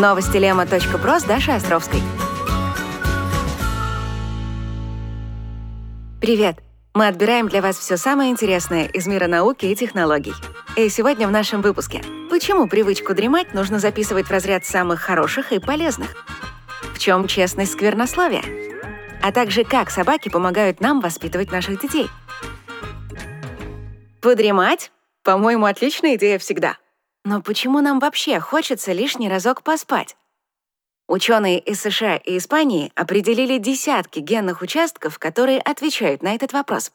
Новости Лема.про с Дашей Островской. Привет! Мы отбираем для вас все самое интересное из мира науки и технологий. И сегодня в нашем выпуске. Почему привычку дремать нужно записывать в разряд самых хороших и полезных? В чем честность сквернословия? А также как собаки помогают нам воспитывать наших детей. Подремать? По-моему, отличная идея всегда. Но почему нам вообще хочется лишний разок поспать? Ученые из США и Испании определили десятки генных участков, которые отвечают на этот вопрос.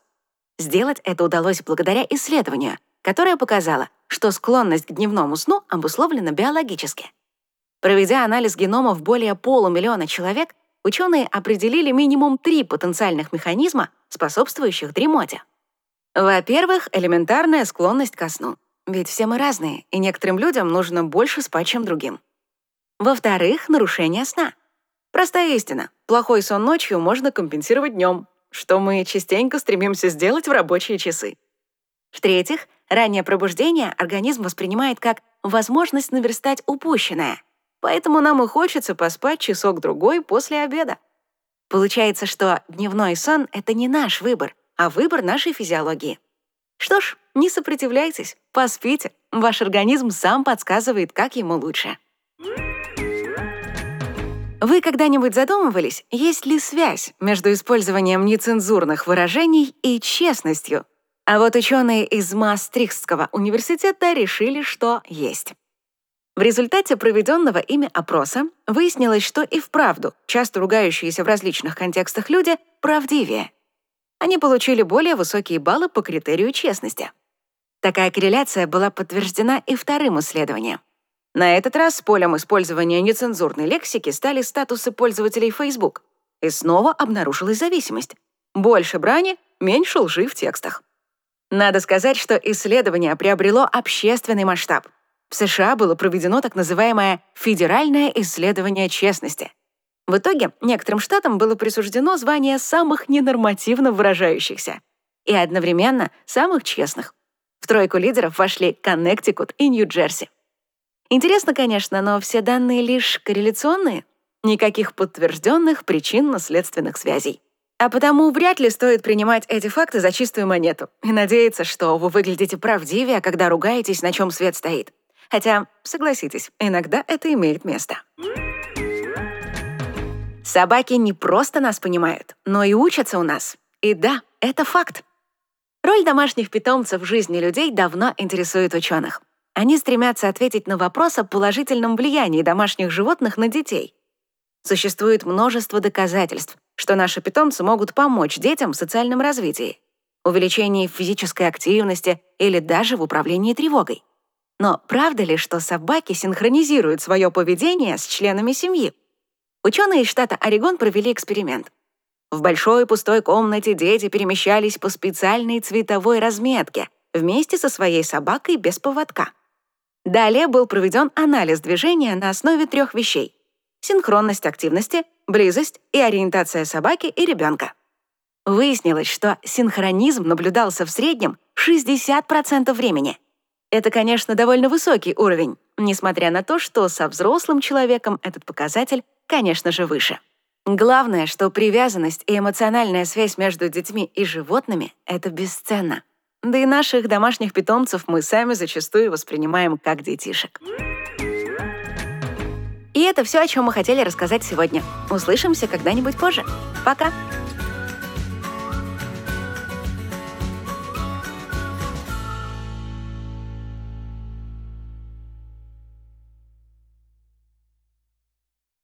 Сделать это удалось благодаря исследованию, которое показало, что склонность к дневному сну обусловлена биологически. Проведя анализ геномов более полумиллиона человек, ученые определили минимум три потенциальных механизма, способствующих дремоте. Во-первых, элементарная склонность ко сну. Ведь все мы разные, и некоторым людям нужно больше спать, чем другим. Во-вторых, нарушение сна. Простая истина. Плохой сон ночью можно компенсировать днем, что мы частенько стремимся сделать в рабочие часы. В-третьих, раннее пробуждение организм воспринимает как возможность наверстать упущенное, поэтому нам и хочется поспать часок-другой после обеда. Получается, что дневной сон — это не наш выбор, а выбор нашей физиологии. Что ж, не сопротивляйтесь, поспите. Ваш организм сам подсказывает, как ему лучше. Вы когда-нибудь задумывались, есть ли связь между использованием нецензурных выражений и честностью? А вот ученые из Маастрихтского университета решили, что есть. В результате проведенного ими опроса выяснилось, что и вправду часто ругающиеся в различных контекстах люди правдивее, они получили более высокие баллы по критерию честности. Такая корреляция была подтверждена и вторым исследованием. На этот раз полем использования нецензурной лексики стали статусы пользователей Facebook. И снова обнаружилась зависимость. Больше брани, меньше лжи в текстах. Надо сказать, что исследование приобрело общественный масштаб. В США было проведено так называемое «федеральное исследование честности», в итоге некоторым штатам было присуждено звание самых ненормативно выражающихся и одновременно самых честных. В тройку лидеров вошли Коннектикут и Нью-Джерси. Интересно, конечно, но все данные лишь корреляционные, никаких подтвержденных причинно-следственных связей. А потому вряд ли стоит принимать эти факты за чистую монету и надеяться, что вы выглядите правдивее, когда ругаетесь, на чем свет стоит. Хотя, согласитесь, иногда это имеет место. Собаки не просто нас понимают, но и учатся у нас. И да, это факт. Роль домашних питомцев в жизни людей давно интересует ученых. Они стремятся ответить на вопрос о положительном влиянии домашних животных на детей. Существует множество доказательств, что наши питомцы могут помочь детям в социальном развитии, увеличении физической активности или даже в управлении тревогой. Но правда ли, что собаки синхронизируют свое поведение с членами семьи? Ученые из штата Орегон провели эксперимент. В большой пустой комнате дети перемещались по специальной цветовой разметке вместе со своей собакой без поводка. Далее был проведен анализ движения на основе трех вещей — синхронность активности, близость и ориентация собаки и ребенка. Выяснилось, что синхронизм наблюдался в среднем 60% времени. Это, конечно, довольно высокий уровень, несмотря на то, что со взрослым человеком этот показатель конечно же, выше. Главное, что привязанность и эмоциональная связь между детьми и животными — это бесценно. Да и наших домашних питомцев мы сами зачастую воспринимаем как детишек. И это все, о чем мы хотели рассказать сегодня. Услышимся когда-нибудь позже. Пока!